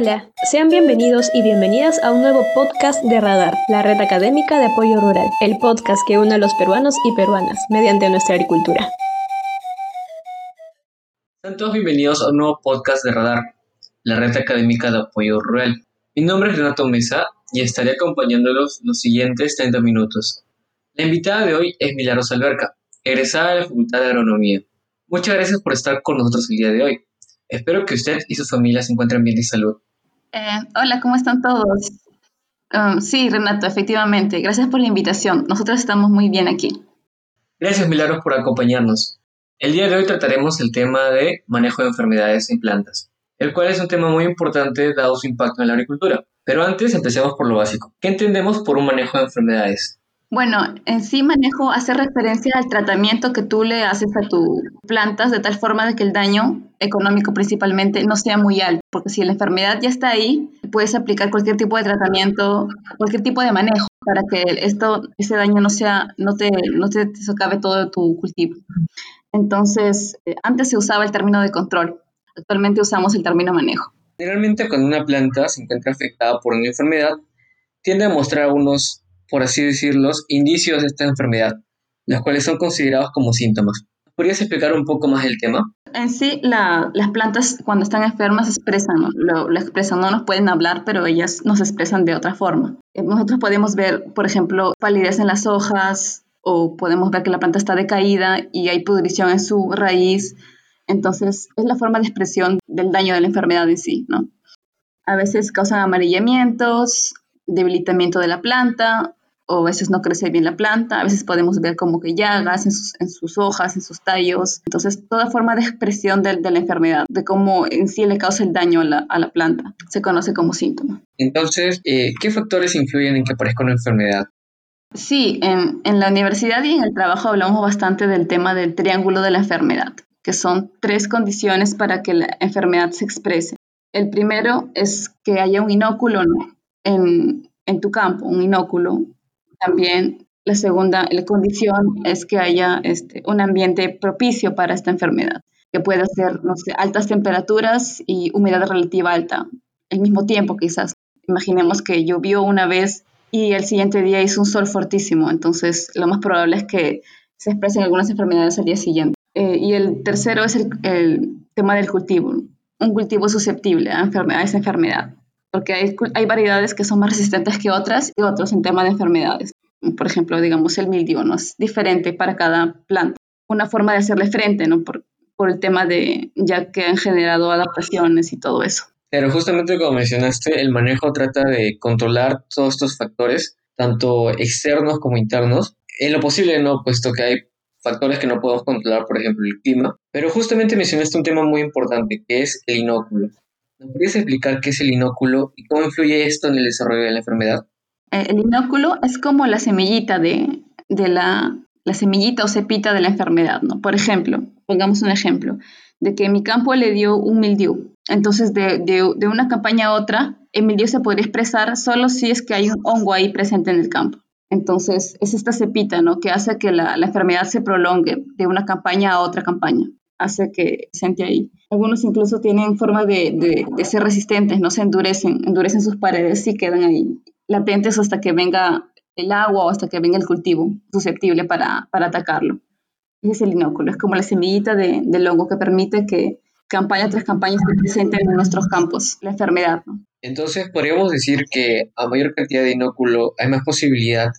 Hola, sean bienvenidos y bienvenidas a un nuevo podcast de Radar, la red académica de apoyo rural, el podcast que une a los peruanos y peruanas mediante nuestra agricultura. Sean todos bienvenidos a un nuevo podcast de Radar, la red académica de apoyo rural. Mi nombre es Renato Mesa y estaré acompañándolos los siguientes 30 minutos. La invitada de hoy es Milagros Alberca, egresada de la Facultad de Agronomía. Muchas gracias por estar con nosotros el día de hoy. Espero que usted y su familia se encuentren bien de salud. Eh, hola, ¿cómo están todos? Um, sí, Renato, efectivamente. Gracias por la invitación. Nosotros estamos muy bien aquí. Gracias, Milagros, por acompañarnos. El día de hoy trataremos el tema de manejo de enfermedades en plantas, el cual es un tema muy importante dado su impacto en la agricultura. Pero antes empecemos por lo básico. ¿Qué entendemos por un manejo de enfermedades? Bueno, en sí manejo hace referencia al tratamiento que tú le haces a tus plantas de tal forma de que el daño económico principalmente no sea muy alto, porque si la enfermedad ya está ahí, puedes aplicar cualquier tipo de tratamiento, cualquier tipo de manejo para que esto, ese daño no sea, no te, no te socave todo tu cultivo. Entonces, eh, antes se usaba el término de control, actualmente usamos el término manejo. Generalmente cuando una planta se encuentra afectada por una enfermedad, tiende a mostrar unos por así decirlo, indicios de esta enfermedad, los cuales son considerados como síntomas. ¿Podrías explicar un poco más el tema? En sí, las plantas cuando están enfermas expresan, lo, lo, expresan, no nos pueden hablar, pero ellas nos expresan de otra forma. Eh, nosotros podemos ver, por ejemplo, palidez en las hojas o podemos ver que la planta está decaída y hay pudrición en su raíz. Entonces, es la forma de expresión del daño de la enfermedad en sí, ¿no? A veces causan amarillamientos, debilitamiento de la planta o a veces no crece bien la planta, a veces podemos ver como que llagas en sus, hojas, en sus tallos. Entonces, toda forma de expresión de, la enfermedad, de cómo en sí le causa el daño a la, planta, se conoce como síntoma. Entonces, eh, ¿qué factores influyen en que aparezca una enfermedad? Sí, en, en la universidad y en el trabajo hablamos bastante del tema del triángulo de la enfermedad, que son tres condiciones para que la enfermedad se exprese. El primero es que haya un inóculo en, en tu campo, un inóculo también la segunda la condición es que haya este, un ambiente propicio para esta enfermedad, que pueda ser, no sé, altas temperaturas y humedad relativa alta, al mismo tiempo quizás. Imaginemos que llovió una vez y el siguiente día hizo un sol fortísimo, entonces lo más probable es que se expresen algunas enfermedades al día siguiente. Eh, y el tercero es el, tema del cultivo, un cultivo susceptible a, a esa enfermedad porque hay, hay, variedades que son más resistentes que otras y otros en tema de enfermedades. Por ejemplo, digamos, el mildio ¿no? es diferente para cada planta. Una forma de hacerle frente, ¿no? Por, por el tema de ya que han generado adaptaciones y todo eso. Pero justamente como mencionaste, el manejo trata de controlar todos estos factores, tanto externos como internos. En lo posible, no, puesto que hay factores que no podemos controlar, por ejemplo, el clima. Pero justamente mencionaste un tema muy importante, que es el inóculo. ¿Me podrías explicar qué es el inóculo y cómo influye esto en el desarrollo de la enfermedad? Eh, el inóculo es como la semillita de, la, la, semillita o cepita de la enfermedad, ¿no? Por ejemplo, pongamos un ejemplo, de que mi campo le dio un mildiu. Entonces, de, de, una campaña a otra, el mildiu se podría expresar solo si es que hay un hongo ahí presente en el campo. Entonces, es esta cepita, ¿no? Que hace que la, la enfermedad se prolongue de una campaña a otra campaña hace que se siente ahí. Algunos incluso tienen forma de, de, ser resistentes, no se endurecen, endurecen sus paredes y quedan ahí latentes hasta que venga el agua o hasta que venga el cultivo susceptible para, para atacarlo. Ese es el inóculo, es como la semillita de, del hongo que permite que campaña tras campaña se presente en nuestros campos la enfermedad. Entonces, podríamos decir que a mayor cantidad de inóculo hay más posibilidad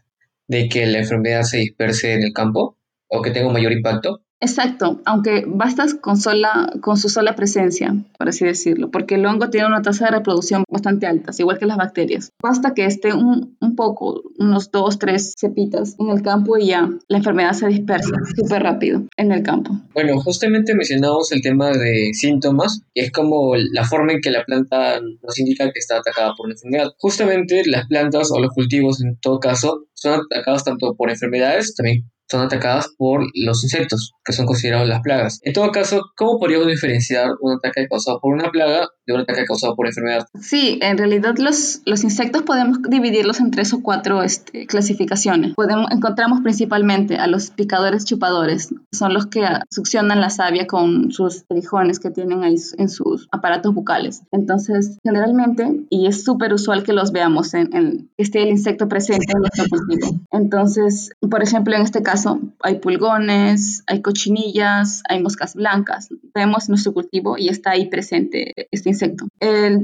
de que la enfermedad se disperse en el campo o que tenga un mayor impacto. Exacto, aunque bastas con, sola, con su sola presencia, por así decirlo, porque el hongo tiene una tasa de reproducción bastante alta, igual que las bacterias. Basta que esté un, un poco, unos dos, tres cepitas en el campo y ya la enfermedad se dispersa súper rápido en el campo. Bueno, justamente mencionamos el tema de síntomas, y es como la forma en que la planta nos indica que está atacada por una enfermedad. Justamente las plantas o los cultivos, en todo caso, son atacados tanto por enfermedades, también son atacadas por los insectos, que son considerados las plagas. En todo caso, ¿cómo podríamos diferenciar un ataque causado por una plaga de un ataque causado por enfermedad? Sí, en realidad los, los insectos podemos dividirlos en tres o cuatro este, clasificaciones. Podemos, encontramos principalmente a los picadores chupadores, son los que succionan la savia con sus perijones que tienen ahí en sus aparatos bucales. Entonces, generalmente, y es súper usual que los veamos en, en esté el insecto presente en nuestro Entonces, por ejemplo, en este caso, hay pulgones, hay cochinillas, hay moscas blancas. Vemos nuestro cultivo y está ahí presente este insecto.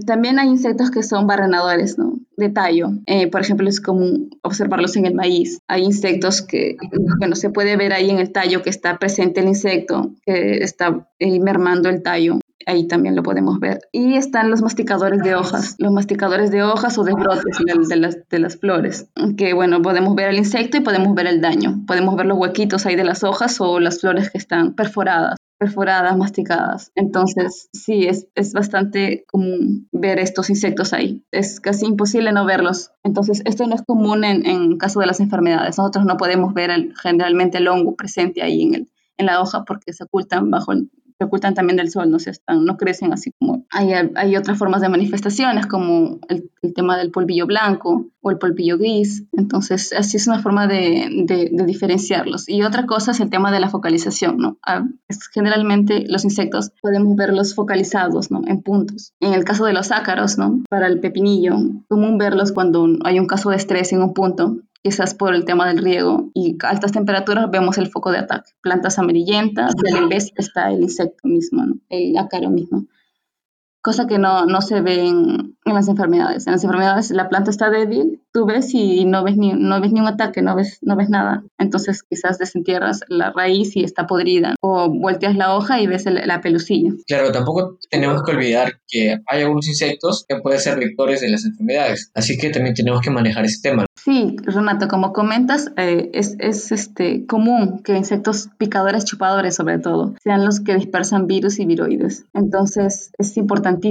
también hay insectos que son barrenadores, ¿no? De tallo. Eh, por ejemplo, es común observarlos en el maíz. Hay insectos que, bueno, se puede ver ahí en el tallo que está presente el insecto, que está eh, mermando el tallo ahí también lo podemos ver. Y están los masticadores de hojas, los masticadores de hojas o de brotes de, las, de las flores, que bueno, podemos ver el insecto y podemos ver el daño. Podemos ver los huequitos ahí de las hojas o las flores que están perforadas perforadas, masticadas. Entonces, sí, es, es, bastante común ver estos insectos ahí. Es casi imposible no verlos. Entonces, esto no es común en, en caso de las enfermedades. Nosotros no podemos ver generalmente el hongo presente ahí en, el, en la hoja porque se ocultan bajo el, se ocultan también del sol, no, se están, no crecen así como... Hay, hay otras formas de manifestaciones como el, el, tema del polvillo blanco o el polvillo gris, entonces así es una forma de, de, diferenciarlos. Y otra cosa es el tema de la focalización, ¿no? Ah, generalmente los insectos podemos verlos focalizados, ¿no? En puntos. En el caso de los ácaros, ¿no? Para el pepinillo, común verlos cuando hay un caso de estrés en un punto quizás por el tema del riego y altas temperaturas vemos el foco de ataque. Plantas amarillentas y vez está el insecto mismo, el ácaro mismo cosa que no, no se ve en, en, las enfermedades. En las enfermedades la planta está débil, tú ves y no ves ni, no ves ni un ataque, no ves, no ves nada. Entonces quizás desentierras la raíz y está podrida o volteas la hoja y ves el, la pelucilla. Claro, tampoco tenemos que olvidar que hay algunos insectos que pueden ser vectores de las enfermedades, así que también tenemos que manejar ese tema. Sí, Renato, como comentas, eh, es, es este, común que insectos picadores, chupadores sobre todo, sean los que dispersan virus y viroides. Entonces es importante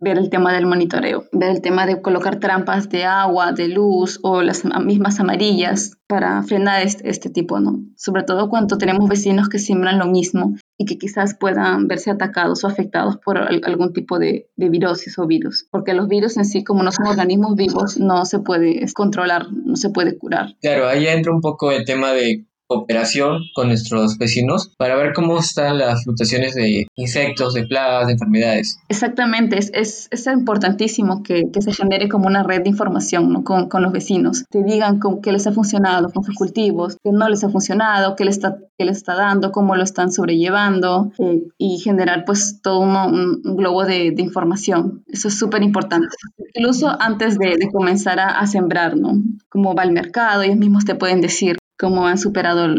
ver el tema del monitoreo, ver el tema de colocar trampas de agua, de luz o las mismas amarillas para frenar este, tipo, ¿no? Sobre todo cuando tenemos vecinos que siembran lo mismo y que quizás puedan verse atacados o afectados por algún tipo de, de virosis o virus, porque los virus en sí, como no son organismos vivos, no se puede controlar, no se puede curar. Claro, ahí entra un poco el tema de cooperación con nuestros vecinos para ver cómo están las fluctuaciones de insectos, de plagas, de enfermedades. Exactamente, es, es, es importantísimo que, que, se genere como una red de información ¿no? con, con, los vecinos, que digan con, qué les ha funcionado con sus cultivos, qué no les ha funcionado, qué les está, qué les está dando, cómo lo están sobrellevando eh, y generar pues todo uno, un, un, globo de, de, información. Eso es súper importante. Incluso antes de, de comenzar a, a sembrar, ¿no? Cómo va el mercado, ellos mismos te pueden decir cómo han superado,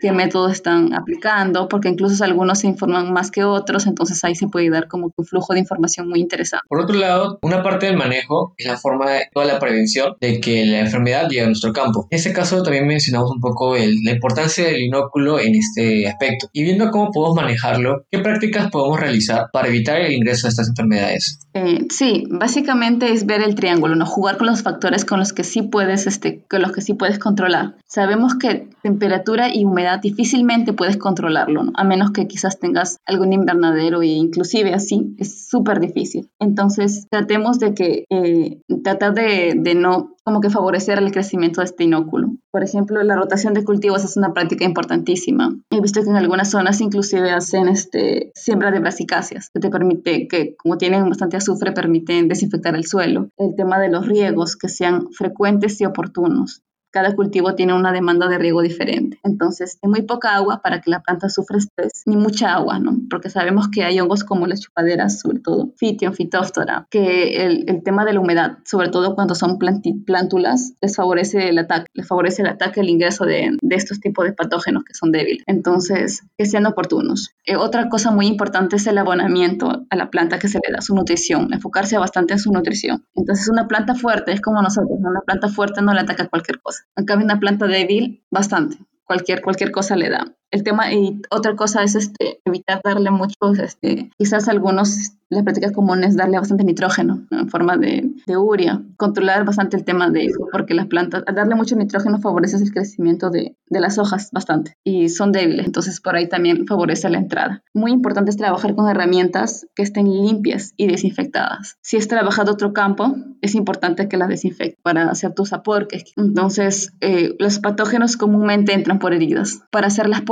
qué métodos están aplicando, porque incluso algunos se informan más que otros, entonces ahí se puede dar como un flujo de información muy interesante. Por otro lado, una parte del manejo es la forma de toda la prevención de que la enfermedad llegue a nuestro campo. En este caso también mencionamos un poco el, la importancia del inóculo en este aspecto. Y viendo cómo podemos manejarlo, ¿qué prácticas podemos realizar para evitar el ingreso de estas enfermedades? Eh, sí, básicamente es ver el triángulo, ¿no? Jugar con los factores con los que sí puedes, este, con los que sí puedes controlar. Sabemos que temperatura y humedad difícilmente puedes controlarlo, ¿no? a menos que quizás tengas algún invernadero e inclusive así es súper difícil. Entonces tratemos de que eh, tratar de, de no como que favorecer el crecimiento de este inóculo. Por ejemplo, la rotación de cultivos es una práctica importantísima. He visto que en algunas zonas inclusive hacen este, siembra de brasicáceas, que te permite, que como tienen bastante azufre, permiten desinfectar el suelo. El tema de los riegos, que sean frecuentes y oportunos cada cultivo tiene una demanda de riego diferente. Entonces, hay muy poca agua para que la planta sufra estrés, ni mucha agua, ¿no? Porque sabemos que hay hongos como las chupaderas, sobre todo Fithium, Phytophthora, que el, tema de la humedad, sobre todo cuando son plántulas, les favorece el ataque, les favorece el ataque, el ingreso de, estos tipos de patógenos que son débiles. Entonces, que sean oportunos. Eh, otra cosa muy importante es el abonamiento a la planta que se le da, su nutrición, enfocarse bastante en su nutrición. Entonces, una planta fuerte es como nosotros, una planta fuerte no le ataca cualquier cosa. En cambio, una planta débil, bastante. Cualquier, cualquier cosa le da. El tema, y otra cosa es este, evitar darle muchos, este, quizás algunos las prácticas comunes es darle bastante nitrógeno en forma de, de, urea, controlar bastante el tema de eso, porque las plantas, al darle mucho nitrógeno favorece el crecimiento de, de las hojas bastante y son débiles, entonces por ahí también favorece la entrada. Muy importante es trabajar con herramientas que estén limpias y desinfectadas. Si es trabajar otro campo, es importante que las desinfecte para hacer tus aporques. Entonces, eh, los patógenos comúnmente entran por heridas. Para hacer las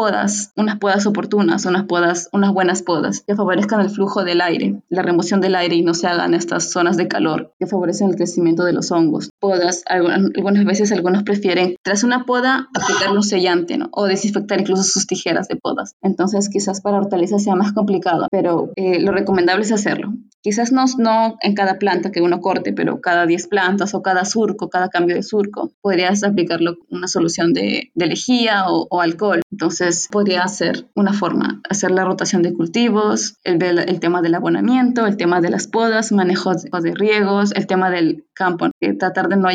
unas podas oportunas, unas podas, unas buenas podas que favorezcan el flujo del aire, la remoción del aire y no se hagan estas zonas de calor que favorecen el crecimiento de los hongos. Podas, algunas veces algunos prefieren tras una poda aplicar un sellante o desinfectar incluso sus tijeras de podas. Entonces, quizás para hortalizas sea más complicado, pero eh, lo recomendable es hacerlo. Quizás no, no en cada planta que uno corte, pero cada 10 plantas o cada surco, cada cambio de surco, podrías aplicarlo una solución de, de lejía o, alcohol. Entonces podría ser una forma, hacer la rotación de cultivos, el, tema del abonamiento, el tema de las podas, manejo de, riegos, el tema del campo, tratar de no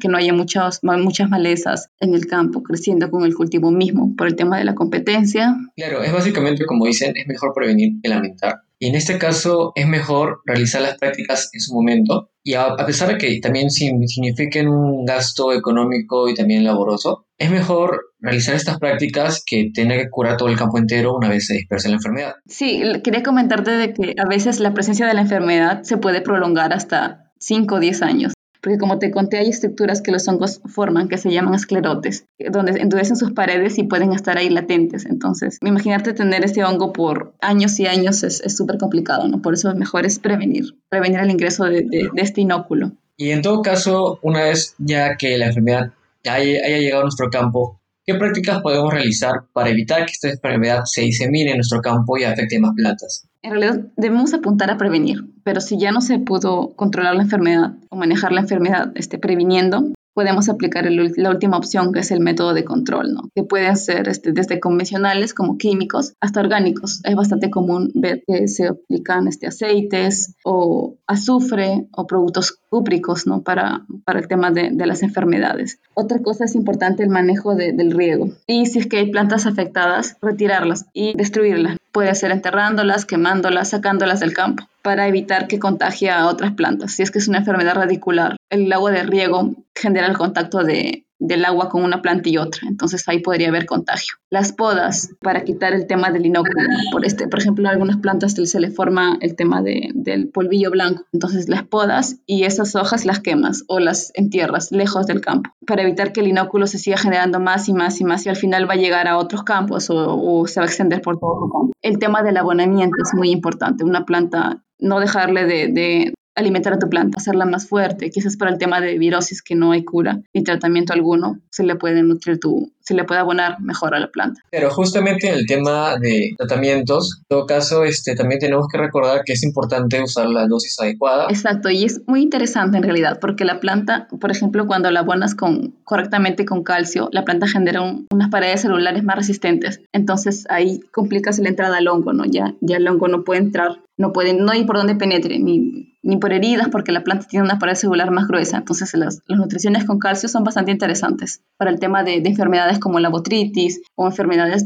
que no haya muchas malezas en el campo creciendo con el cultivo mismo por el tema de la competencia. Claro, es básicamente como dicen, es mejor prevenir que lamentar. Y en este caso es mejor realizar las prácticas en su momento. Y a, pesar de que también signifiquen un gasto económico y también laboroso, es mejor realizar estas prácticas que tener que curar todo el campo entero una vez se dispersa la enfermedad. Sí, quería comentarte de que a veces la presencia de la enfermedad se puede prolongar hasta 5 o 10 años porque como te conté hay estructuras que los hongos forman que se llaman esclerotes, donde endurecen sus paredes y pueden estar ahí latentes. Entonces, imaginarte tener este hongo por años y años es súper complicado, ¿no? Por eso mejor es prevenir, prevenir el ingreso de, este inóculo. Y en todo caso, una vez ya que la enfermedad haya llegado a nuestro campo, ¿Qué prácticas podemos realizar para evitar que esta enfermedad se disemine en nuestro campo y afecte más plantas? En realidad debemos apuntar a prevenir, pero si ya no se pudo controlar la enfermedad o manejar la enfermedad este, previniendo, podemos aplicar la última opción, que es el método de control, ¿no? que pueden ser este, desde convencionales como químicos hasta orgánicos. Es bastante común ver que se aplican este, aceites o azufre o productos cúpricos ¿no? para, para el tema de, de las enfermedades. Otra cosa es importante el manejo del riego. Y si es que hay plantas afectadas, retirarlas y destruirlas. Puede ser enterrándolas, quemándolas, sacándolas del campo para evitar que contagie a otras plantas. Si es que es una enfermedad radicular, el agua de riego genera el contacto de, del agua con una planta y otra, entonces ahí podría haber contagio. Las podas para quitar el tema del inóculo, por, este, por ejemplo, a algunas plantas se le forma el tema de, del polvillo blanco, entonces las podas y esas hojas las quemas o las entierras lejos del campo para evitar que el inóculo se siga generando más y más y más y al final va a llegar a otros campos o, o se va a extender por todo el campo. El tema del abonamiento es muy importante, una planta no dejarle de, alimentar a tu planta, hacerla más fuerte, quizás para el tema de virosis que no hay cura ni tratamiento alguno, se le puede nutrir tu, se le puede abonar mejor a la planta. Pero justamente en el tema de tratamientos, en todo caso, este, también tenemos que recordar que es importante usar la dosis adecuada. Exacto, y es muy interesante en realidad, porque la planta, por ejemplo, cuando la abonas con, correctamente con calcio, la planta genera unas paredes celulares más resistentes, entonces ahí complicas la entrada al hongo, ¿no? Ya, ya el hongo no puede entrar, no puede, no hay por dónde penetre, ni ni por heridas, porque la planta tiene una pared celular más gruesa. Entonces, las, nutriciones con calcio son bastante interesantes para el tema de, enfermedades como la botritis o enfermedades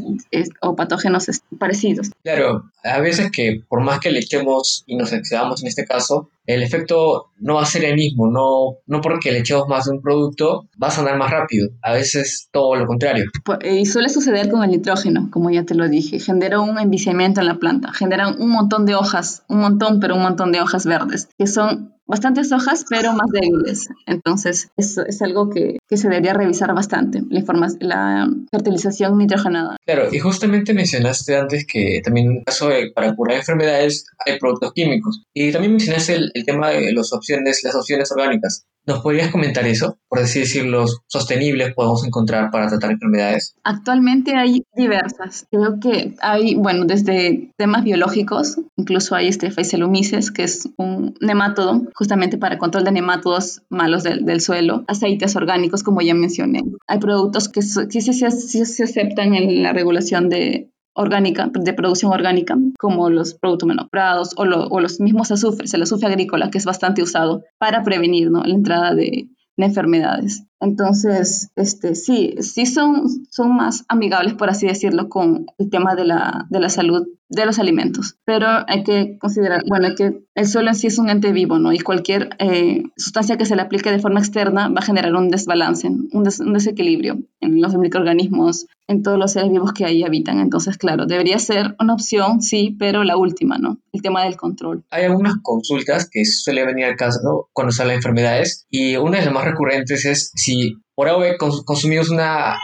o patógenos parecidos. Claro, a veces que por más que le echemos y nos excedamos en este caso, el efecto no va a ser el mismo, no, no porque le echemos más de un producto va a sanar más rápido, a veces todo lo contrario. Y suele suceder con el nitrógeno, como ya te lo dije, genera un enviciamiento en la planta, genera un montón de hojas, un montón, pero un montón de hojas verdes, que son bastantes hojas, pero más débiles. Entonces, eso es algo que, que se debería revisar bastante, la, la fertilización nitrogenada. Claro, y justamente mencionaste antes que también en caso de, para curar enfermedades hay productos químicos. Y también mencionaste el, el tema de las opciones, las opciones orgánicas. ¿Nos podrías comentar eso? Por así decirlo, sostenibles podemos encontrar para tratar enfermedades. Actualmente hay diversas. Creo que hay, bueno, desde temas biológicos, incluso hay este que es un nemátodo justamente para control de nemátodos malos del, del suelo, aceites orgánicos, como ya mencioné. Hay productos que sí, sí, sí se aceptan en la regulación de orgánica, de producción orgánica, como los productos menoprados o, o los mismos azufres, el azufre agrícola, que es bastante usado para prevenir ¿no? la entrada de, enfermedades. Entonces, este, sí, sí son, son más amigables, por así decirlo, con el tema de la, de la salud de los alimentos. Pero hay que considerar, bueno, que el suelo en sí es un ente vivo, ¿no? Y cualquier eh, sustancia que se le aplique de forma externa va a generar un desbalance, un, desequilibrio en los microorganismos, en todos los seres vivos que ahí habitan. Entonces, claro, debería ser una opción, sí, pero la última, ¿no? El tema del control. Hay algunas consultas que suele venir al caso cuando salen enfermedades y una de las más recurrentes es si por ahora consumimos una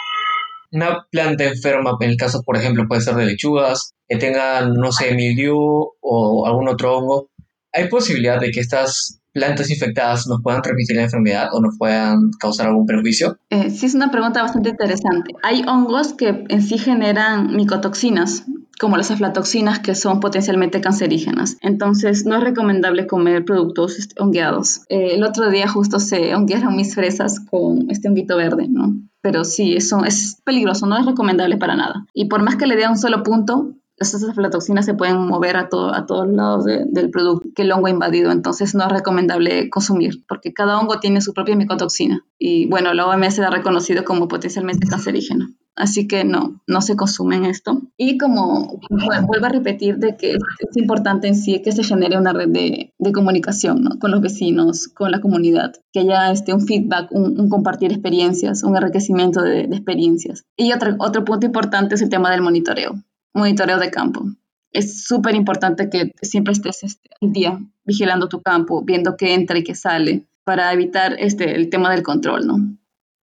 una planta enferma, en el caso, por ejemplo, puede ser de lechugas, que tengan, no sé, mildiu o algún otro hongo, ¿hay posibilidad de que estas plantas infectadas nos puedan transmitir la enfermedad o nos puedan causar algún perjuicio? Eh, sí, es una pregunta bastante interesante. Hay hongos que en sí generan micotoxinas, como las aflatoxinas que son potencialmente cancerígenas. Entonces, no es recomendable comer productos este, hongueados. Eh, el otro día justo se honguearon mis fresas con este honguito verde, ¿no? Pero sí, eso es peligroso, no es recomendable para nada. Y por más que le dé un solo punto, estas aflatoxinas se pueden mover a, todo, a todos lados del producto que el hongo ha invadido, entonces no es recomendable consumir, porque cada hongo tiene su propia micotoxina. Y bueno, la OMS ha reconocido como potencialmente cancerígeno. Así que no, no se consumen esto. Y como vuelvo a repetir de que es importante en sí que se genere una red de, comunicación ¿no? con los vecinos, con la comunidad, que haya este, un feedback, un, compartir experiencias, un enriquecimiento de, de experiencias. Y otro, otro punto importante es el tema del monitoreo, monitoreo de campo. Es súper importante que siempre estés este, al día vigilando tu campo, viendo qué entra y qué sale, para evitar este, el tema del control, ¿no?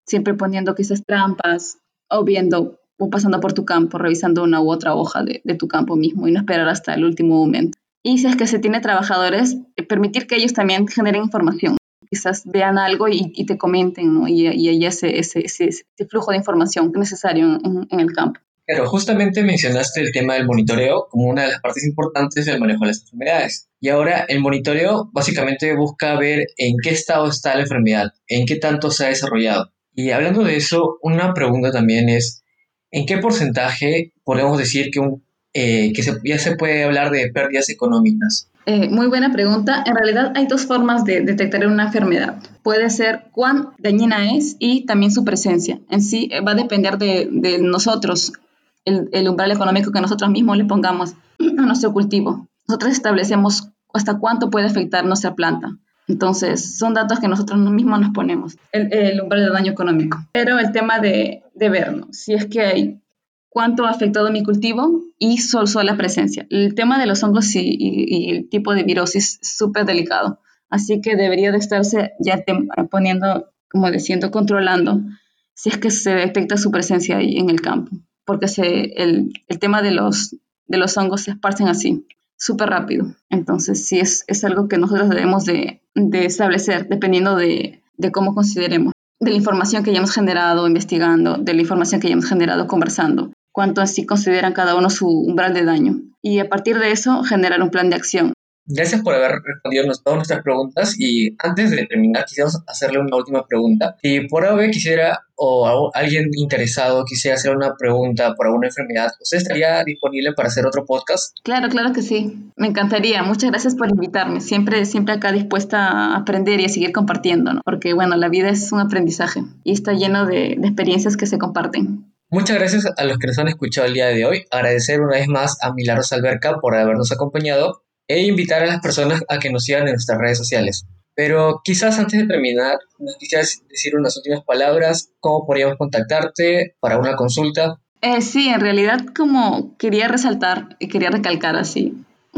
Siempre poniendo quizás trampas, o viendo o pasando por tu campo, revisando una u otra hoja de, tu campo mismo y no esperar hasta el último momento. Y si es que se tiene trabajadores, eh, permitir que ellos también generen información. Quizás vean algo y, te comenten. Y, y hay ese, flujo de información necesario en, el campo. Pero justamente mencionaste el tema del monitoreo como una de las partes importantes del manejo de las enfermedades. Y ahora el monitoreo básicamente busca ver en qué estado está la enfermedad, en qué tanto se ha desarrollado. Y hablando de eso, una pregunta también es, ¿en qué porcentaje podemos decir que, un, eh, que ya se puede hablar de pérdidas económicas? Eh, muy buena pregunta. En realidad hay dos formas de detectar una enfermedad. Puede ser cuán dañina es y también su presencia. En sí eh, va a depender de, de nosotros, el, el, umbral económico que nosotros mismos le pongamos a nuestro cultivo. Nosotros establecemos hasta cuánto puede afectar nuestra planta. Entonces, son datos que nosotros mismos nos ponemos, el, umbral de daño económico. Pero el tema de, de ver, si es que hay cuánto ha afectado mi cultivo y solo, la presencia. El tema de los hongos y, el tipo de virosis es súper delicado, así que debería de estarse ya poniendo, como diciendo, controlando si es que se detecta su presencia ahí en el campo, porque se, el, el tema de los, de los hongos se esparcen así súper rápido. Entonces, sí es, es, algo que nosotros debemos de, de establecer dependiendo de, de, cómo consideremos, de la información que hayamos generado investigando, de la información que hayamos generado conversando, cuánto así consideran cada uno su umbral de daño. Y a partir de eso, generar un plan de acción. Gracias por haber respondido todas nuestras preguntas y antes de terminar quisiéramos hacerle una última pregunta. Si por ahora quisiera o alguien interesado quisiera hacer una pregunta por alguna enfermedad, ¿usted estaría disponible para hacer otro podcast? Claro, claro que sí. Me encantaría. Muchas gracias por invitarme. Siempre, siempre acá dispuesta a aprender y a seguir compartiendo, ¿no? porque bueno, la vida es un aprendizaje y está lleno de, de experiencias que se comparten. Muchas gracias a los que nos han escuchado el día de hoy. Agradecer una vez más a Milagros Alberca por habernos acompañado e invitar a las personas a que nos sigan en nuestras redes sociales. Pero quizás antes de terminar, nos quisieras decir unas últimas palabras, cómo podríamos contactarte para una consulta. Eh, sí, en realidad como quería resaltar y quería recalcar así,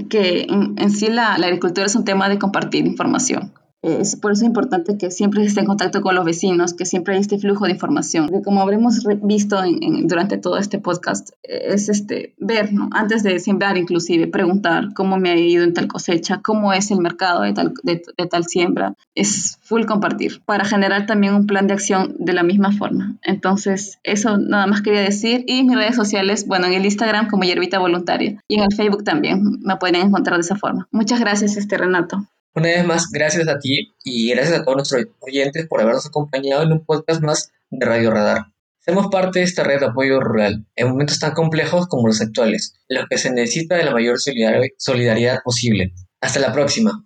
que en, sí la, la agricultura es un tema de compartir información. Es por eso importante que siempre esté en contacto con los vecinos, que siempre hay este flujo de información. Que como habremos visto durante todo este podcast, es este, ver, ¿no? antes de sembrar inclusive, preguntar cómo me ha ido en tal cosecha, cómo es el mercado de tal, de, tal siembra. Es full compartir para generar también un plan de acción de la misma forma. Entonces, eso nada más quería decir. Y mis redes sociales, bueno, en el Instagram como Yerbita Voluntaria y en el Facebook también me pueden encontrar de esa forma. Muchas gracias, este Renato. Una vez más, gracias a ti y gracias a todos nuestros oyentes por habernos acompañado en un podcast más de Radio Radar. Somos parte de esta red de apoyo rural en momentos tan complejos como los actuales, en los que se necesita de la mayor solidaridad posible. Hasta la próxima.